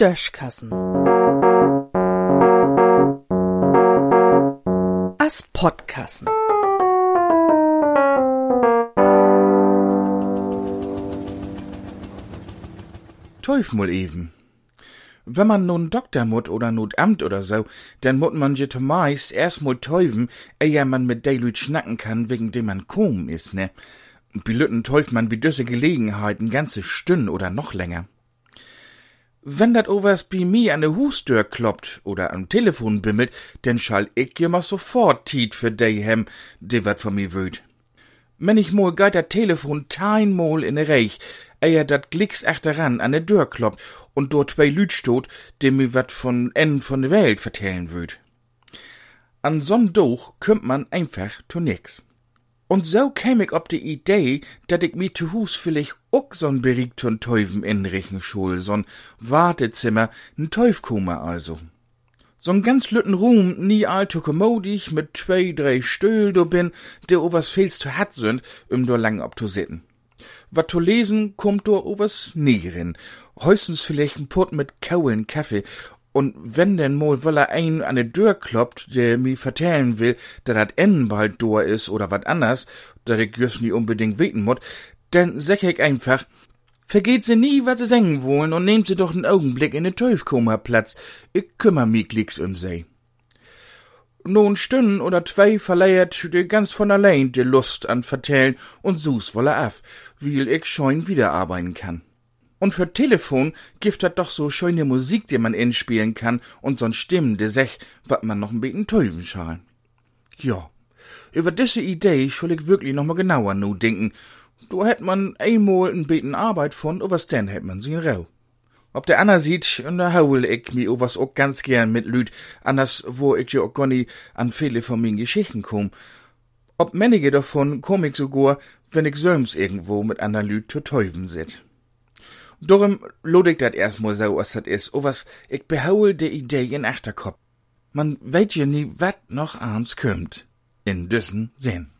Döschkassen. As Podkassen. Teuf mal eben. Wenn man nun Doktor mut oder not Amt oder so, dann mut man je meist erst mal teufen, ehe man mit de Lüt schnacken kann, wegen dem man kom is, ne? Bi Lütten teuf man bi düsse Gelegenheiten ganze Stünd oder noch länger. Wenn dat overs bi mi an de Hustür kloppt oder am Telefon bimmelt, denn schall ich jemmer sofort tiet für de hem, de wat von mi wöd. Wenn ich mol geit dat Telefon teinmol in Reich, eher dat Glicks achteran an de Dör kloppt und dort zwei Lüt stot, dem mi wat von en von de Welt vertellen würd. An so'n Doch kümmt man einfach zu nix. Und so käm ich ob die Idee, dat ich mi zu Hus vielleicht ook so'n beriegten Teufen inrichten schul, so'n Wartezimmer, n Teufkummer also. So'n ganz lütten Ruhm, nie allzu kommodig, mit zwei, drei Stühl do bin, der overs feels zu hat sind, um do lang ob zu sitten. Wat zu lesen, kommt do overs nie rin. Heustens vielleicht n Pott mit Kaulen Kaffee und wenn denn mal weil ein an de Tür kloppt, der mi vertellen will, dat dat N bald door is oder wat anders, dat ich just nie unbedingt weten mut, dann sag ich einfach, vergeht sie nie, was sie singen wollen und nehmt sie doch einen Augenblick in den Teufkoma Platz. Ich kümmer mi glicks um sie. Nun Stunden oder zwei verleiert die ganz von allein die Lust an vertellen und sus wolle af, weil ich schon wieder arbeiten kann. Und für Telefon gibt dat doch so schöne Musik, die man inspielen kann und so'n Stimmen, die sech, wat man noch ein bisschen teufen schal. Ja, über diese Idee schul ich wirklich noch mal genauer nu denken. Du hätt man einmal ein bisschen Arbeit von, was denn hätt man sie rau. Ob der Anna sieht, da haul ich mi was auch ganz gern mit Lüd, anders wo ich ja auch gar nie an viele von min Geschichten komm. Ob mänige davon komm ich sogar, wenn ich söms irgendwo mit ander Lüd zu teufen sit. Darum lod ich dat erstmal so, was dat is, o was, ich behaul de Idee in Achterkopf. Man weet ja nie, wat noch abends kümmt. In düssen Sinn.